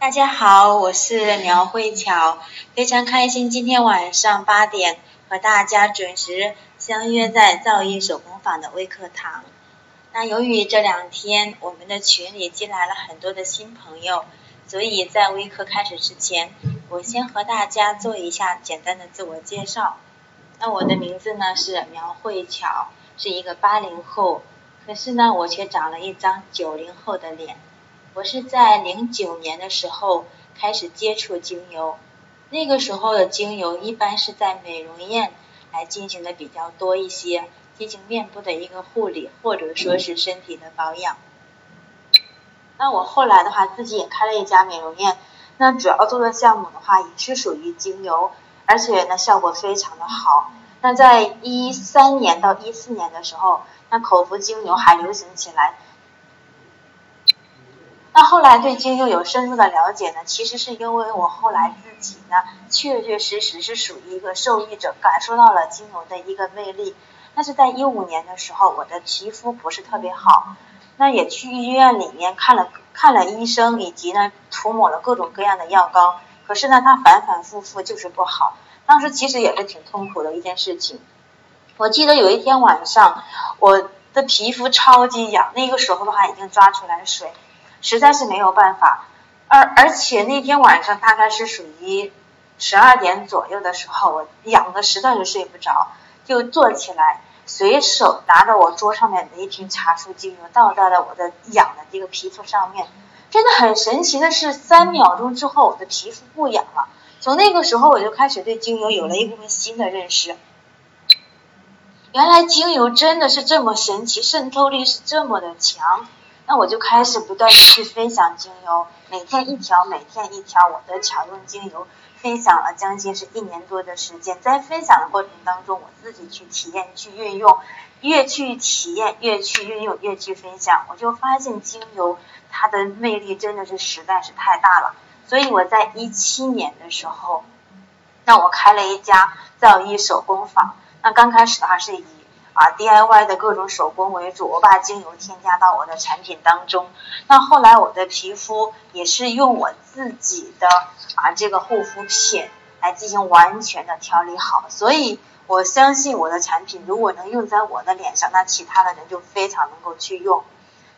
大家好，我是苗慧巧，非常开心今天晚上八点和大家准时相约在造诣手工坊的微课堂。那由于这两天我们的群里进来了很多的新朋友，所以在微课开始之前，我先和大家做一下简单的自我介绍。那我的名字呢是苗慧巧，是一个八零后，可是呢我却长了一张九零后的脸。我是在零九年的时候开始接触精油，那个时候的精油一般是在美容院来进行的比较多一些，进行面部的一个护理或者说是身体的保养。那我后来的话自己也开了一家美容院，那主要做的项目的话也是属于精油，而且呢效果非常的好。那在一三年到一四年的时候，那口服精油还流行起来。那后来对精油有深入的了解呢，其实是因为我后来自己呢，确确实实是属于一个受益者，感受到了精油的一个魅力。但是在一五年的时候，我的皮肤不是特别好，那也去医院里面看了看了医生，以及呢涂抹了各种各样的药膏，可是呢它反反复复就是不好。当时其实也是挺痛苦的一件事情。我记得有一天晚上，我的皮肤超级痒，那个时候的话已经抓出来水。实在是没有办法，而而且那天晚上大概是属于十二点左右的时候，我痒的实在是睡不着，就坐起来，随手拿着我桌上面的一瓶茶树精油倒在了我的痒的这个皮肤上面。真的很神奇的是，三秒钟之后我的皮肤不痒了。从那个时候我就开始对精油有了一部分新的认识。原来精油真的是这么神奇，渗透力是这么的强。那我就开始不断的去分享精油，每天一条，每天一条，我的巧用精油分享了将近是一年多的时间。在分享的过程当中，我自己去体验、去运用，越去体验，越去运用，越去分享，我就发现精油它的魅力真的是实在是太大了。所以我在一七年的时候，那我开了一家造诣手工坊。那刚开始的话是以啊，DIY 的各种手工为主，我把精油添加到我的产品当中。那后来我的皮肤也是用我自己的啊这个护肤品来进行完全的调理好，所以我相信我的产品如果能用在我的脸上，那其他的人就非常能够去用。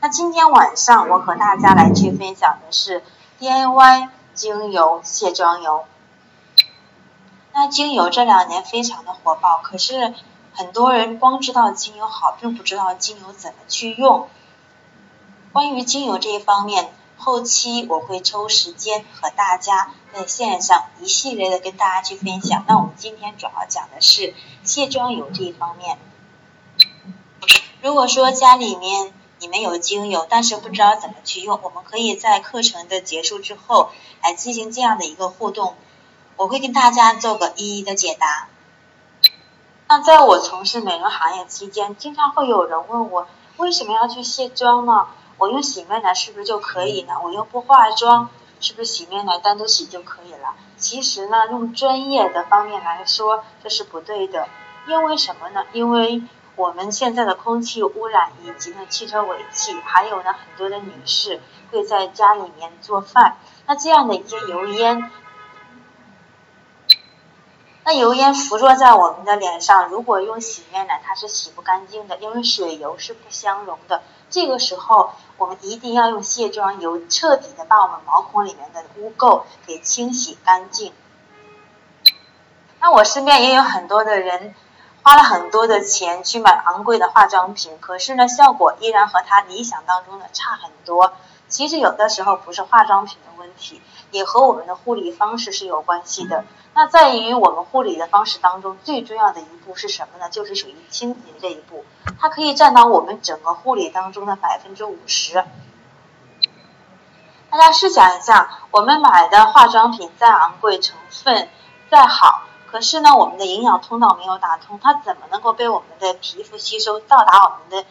那今天晚上我和大家来去分享的是 DIY 精油卸妆油。那精油这两年非常的火爆，可是。很多人光知道精油好，并不知道精油怎么去用。关于精油这一方面，后期我会抽时间和大家在线上一系列的跟大家去分享。那我们今天主要讲的是卸妆油这一方面。如果说家里面你们有精油，但是不知道怎么去用，我们可以在课程的结束之后来进行这样的一个互动，我会跟大家做个一一的解答。那在我从事美容行业期间，经常会有人问我为什么要去卸妆呢？我用洗面奶是不是就可以呢？我又不化妆，是不是洗面奶单独洗就可以了？其实呢，用专业的方面来说，这是不对的。因为什么呢？因为我们现在的空气污染以及呢汽车尾气，还有呢很多的女士会在家里面做饭，那这样的一些油烟。那油烟附着在我们的脸上，如果用洗面奶，它是洗不干净的，因为水油是不相容的。这个时候，我们一定要用卸妆油，彻底的把我们毛孔里面的污垢给清洗干净。那我身边也有很多的人，花了很多的钱去买昂贵的化妆品，可是呢，效果依然和他理想当中的差很多。其实有的时候不是化妆品的问题，也和我们的护理方式是有关系的。那在于我们护理的方式当中，最重要的一步是什么呢？就是属于清洁这一步，它可以占到我们整个护理当中的百分之五十。大家试想一下，我们买的化妆品再昂贵，成分再好，可是呢，我们的营养通道没有打通，它怎么能够被我们的皮肤吸收，到达我们的？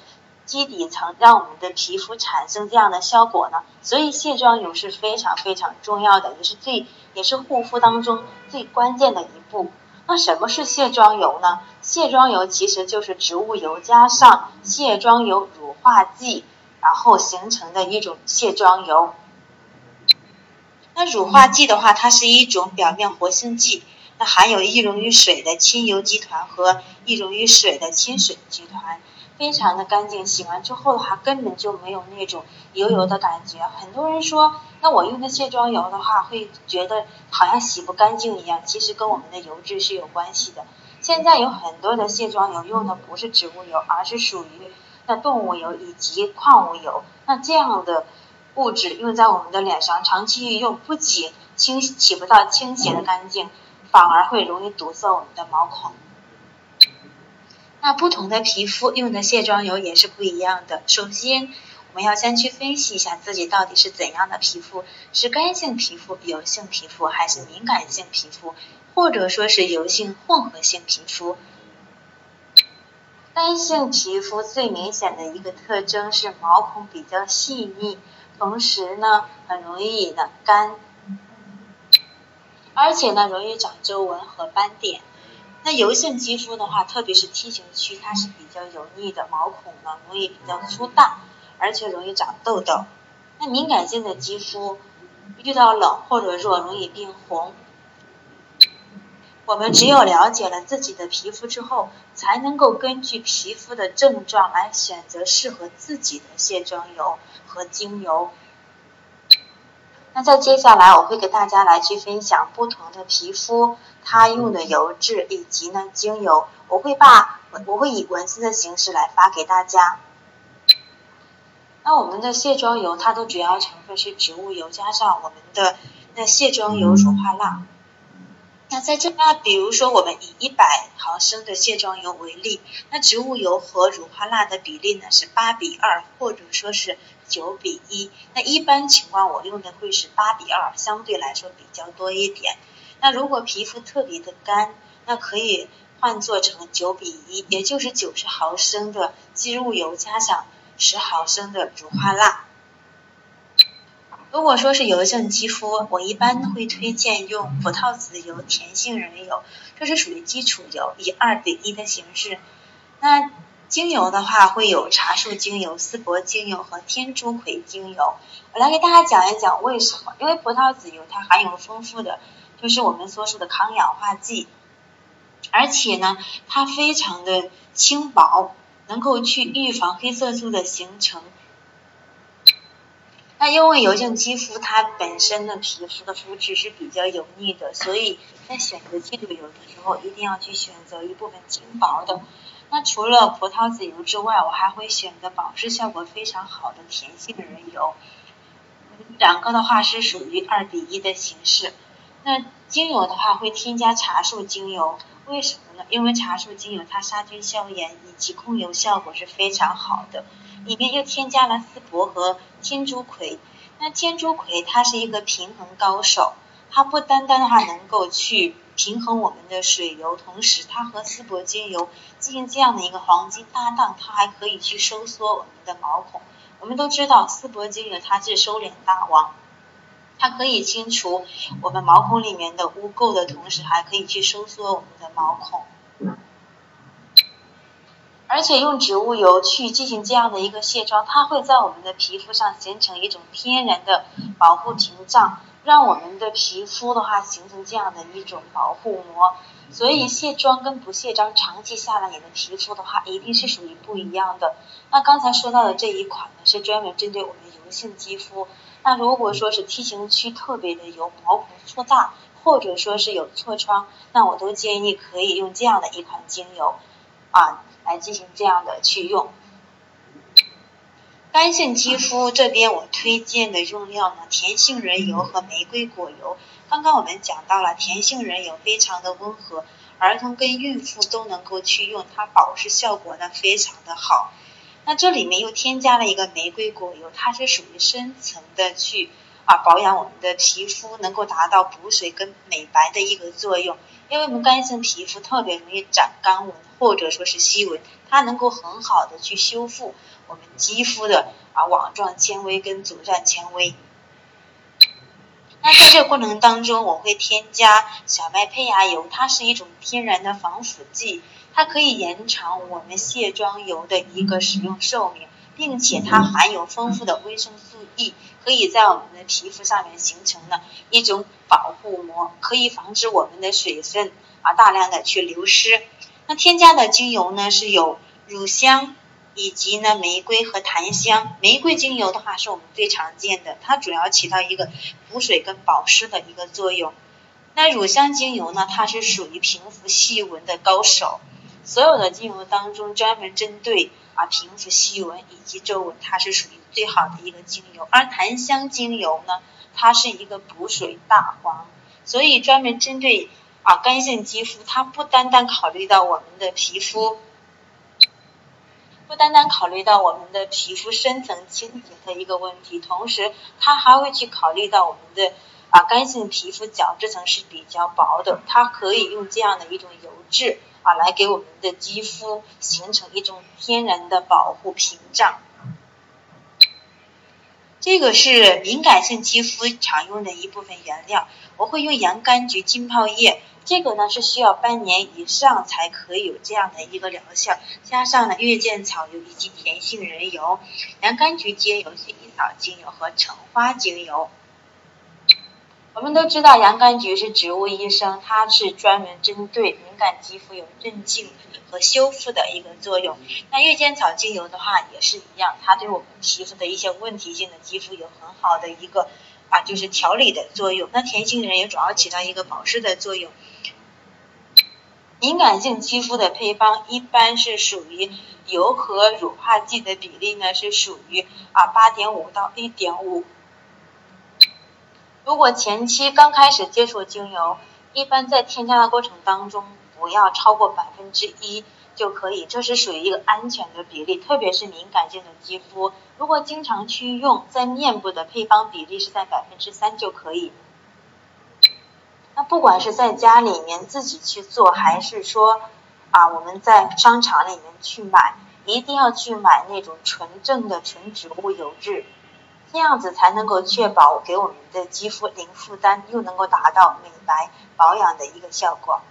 基底层让我们的皮肤产生这样的效果呢，所以卸妆油是非常非常重要的，也是最也是护肤当中最关键的一步。那什么是卸妆油呢？卸妆油其实就是植物油加上卸妆油乳化剂，然后形成的一种卸妆油。那乳化剂的话，它是一种表面活性剂，那含有易溶于水的亲油集团和易溶于水的亲水集团，非常的干净，洗完之后的话根本就没有那种油油的感觉。很多人说，那我用的卸妆油的话，会觉得好像洗不干净一样，其实跟我们的油质是有关系的。现在有很多的卸妆油用的不是植物油，而是属于那动物油以及矿物油，那这样的。物质用在我们的脸上，长期用不仅清起不到清洁的干净，反而会容易堵塞我们的毛孔。那不同的皮肤用的卸妆油也是不一样的。首先，我们要先去分析一下自己到底是怎样的皮肤，是干性皮肤、油性皮肤，还是敏感性皮肤，或者说是油性混合性皮肤。干性皮肤最明显的一个特征是毛孔比较细腻。同时呢，很容易呢干，而且呢容易长皱纹和斑点。那油性肌肤的话，特别是 T 型区，它是比较油腻的，毛孔呢容易比较粗大，而且容易长痘痘。那敏感性的肌肤，遇到冷或者热容易变红。我们只有了解了自己的皮肤之后，才能够根据皮肤的症状来选择适合自己的卸妆油和精油。那在接下来，我会给大家来去分享不同的皮肤它用的油质以及呢精油，我会把我会以文字的形式来发给大家。那我们的卸妆油它的主要成分是植物油加上我们的那卸妆油乳化蜡。那在这，那比如说我们以一百毫升的卸妆油为例，那植物油和乳化蜡的比例呢是八比二，或者说是九比一。那一般情况我用的会是八比二，相对来说比较多一点。那如果皮肤特别的干，那可以换做成九比一，也就是九十毫升的植物油加上十毫升的乳化蜡。如果说是油性肌肤，我一般会推荐用葡萄籽油、甜杏仁油，这是属于基础油，以二比一的形式。那精油的话，会有茶树精油、丝柏精油和天竺葵精油。我来给大家讲一讲为什么？因为葡萄籽油它含有丰富的，就是我们所说的抗氧化剂，而且呢，它非常的轻薄，能够去预防黑色素的形成。那因为油性肌肤它本身的皮肤的肤质是比较油腻的，所以在选择精油的时候一定要去选择一部分轻薄的。那除了葡萄籽油之外，我还会选择保湿效果非常好的甜杏仁油。两个的话是属于二比一的形式。那精油的话会添加茶树精油，为什么呢？因为茶树精油它杀菌消炎以及控油效果是非常好的。里面又添加了丝柏和天竺葵，那天竺葵它是一个平衡高手，它不单单的话能够去平衡我们的水油，同时它和丝柏精油进行这样的一个黄金搭档，它还可以去收缩我们的毛孔。我们都知道丝柏精油它是收敛大王，它可以清除我们毛孔里面的污垢的同时，还可以去收缩我们的毛孔。而且用植物油去进行这样的一个卸妆，它会在我们的皮肤上形成一种天然的保护屏障，让我们的皮肤的话形成这样的一种保护膜。所以卸妆跟不卸妆，长期下来你的皮肤的话一定是属于不一样的。那刚才说到的这一款呢，是专门针对我们油性肌肤。那如果说是 T 型区特别的油，毛孔粗大，或者说是有痤疮，那我都建议可以用这样的一款精油啊。来进行这样的去用，干性肌肤这边我推荐的用料呢，甜杏仁油和玫瑰果油。刚刚我们讲到了甜杏仁油非常的温和，儿童跟孕妇都能够去用，它保湿效果呢非常的好。那这里面又添加了一个玫瑰果油，它是属于深层的去啊保养我们的皮肤，能够达到补水跟美白的一个作用。因为我们干性皮肤特别容易长干纹。或者说是细纹，它能够很好的去修复我们肌肤的啊网状纤维跟阻断纤维。那在这个过程当中，我会添加小麦胚芽油，它是一种天然的防腐剂，它可以延长我们卸妆油的一个使用寿命，并且它含有丰富的维生素 E 可以在我们的皮肤上面形成呢一种保护膜，可以防止我们的水分啊大量的去流失。那添加的精油呢是有乳香以及呢玫瑰和檀香。玫瑰精油的话是我们最常见的，它主要起到一个补水跟保湿的一个作用。那乳香精油呢，它是属于平复细纹的高手。所有的精油当中，专门针对啊平复细纹以及皱纹，它是属于最好的一个精油。而檀香精油呢，它是一个补水大王，所以专门针对啊干性肌肤，它不单单考虑到我们的皮肤，不单单考虑到我们的皮肤深层清洁的一个问题，同时它还会去考虑到我们的啊干性皮肤角质层是比较薄的，它可以用这样的一种油质。啊，来给我们的肌肤形成一种天然的保护屏障。这个是敏感性肌肤常用的一部分原料，我会用洋甘菊浸泡液，这个呢是需要半年以上才可以有这样的一个疗效，加上了月见草油以及甜杏仁油，洋甘菊精油、薰衣草精油和橙花精油。我们都知道洋甘菊是植物医生，它是专门针对敏感肌肤有镇静和修复的一个作用。那月见草精油的话也是一样，它对我们皮肤的一些问题性的肌肤有很好的一个啊，就是调理的作用。那甜杏仁也主要起到一个保湿的作用。敏感性肌肤的配方一般是属于油和乳化剂的比例呢，是属于啊八点五到一点五。如果前期刚开始接触精油，一般在添加的过程当中不要超过百分之一就可以，这是属于一个安全的比例，特别是敏感性的肌肤。如果经常去用，在面部的配方比例是在百分之三就可以。那不管是在家里面自己去做，还是说啊我们在商场里面去买，一定要去买那种纯正的纯植物油质。这样子才能够确保给我们的肌肤零负担，又能够达到美白保养的一个效果。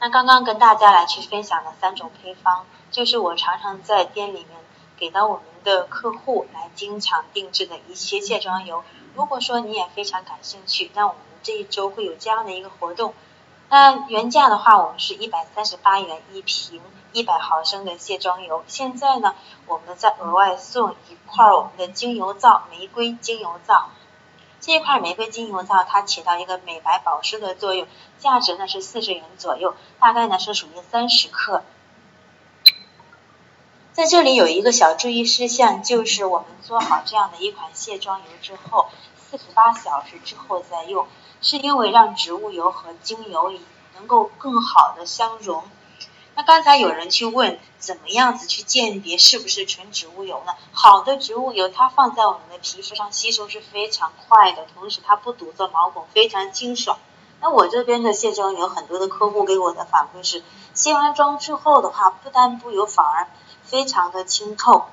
那刚刚跟大家来去分享的三种配方，就是我常常在店里面给到我们的客户来经常定制的一些卸妆油。如果说你也非常感兴趣，那我们这一周会有这样的一个活动。那原价的话，我们是一百三十八元一瓶。一百毫升的卸妆油，现在呢，我们再额外送一块我们的精油皂，玫瑰精油皂。这一块玫瑰精油皂它起到一个美白保湿的作用，价值呢是四十元左右，大概呢是属于三十克。在这里有一个小注意事项，就是我们做好这样的一款卸妆油之后，四十八小时之后再用，是因为让植物油和精油能够更好的相融。那刚才有人去问，怎么样子去鉴别是不是纯植物油呢？好的植物油，它放在我们的皮肤上吸收是非常快的，同时它不堵塞毛孔，非常清爽。那我这边的卸妆油，很多的客户给我的反馈是，卸完妆之后的话，不但不油，反而非常的清透。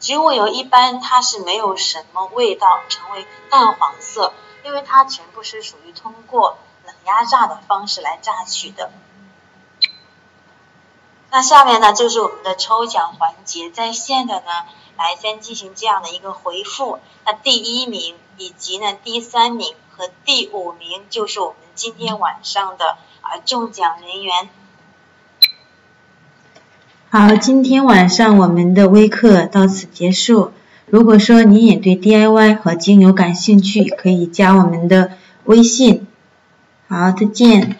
植物油一般它是没有什么味道，成为淡黄色，因为它全部是属于通过冷压榨的方式来榨取的。那下面呢就是我们的抽奖环节，在线的呢来先进行这样的一个回复。那第一名以及呢第三名和第五名就是我们今天晚上的啊中奖人员。好，今天晚上我们的微课到此结束。如果说你也对 DIY 和精油感兴趣，可以加我们的微信。好，再见。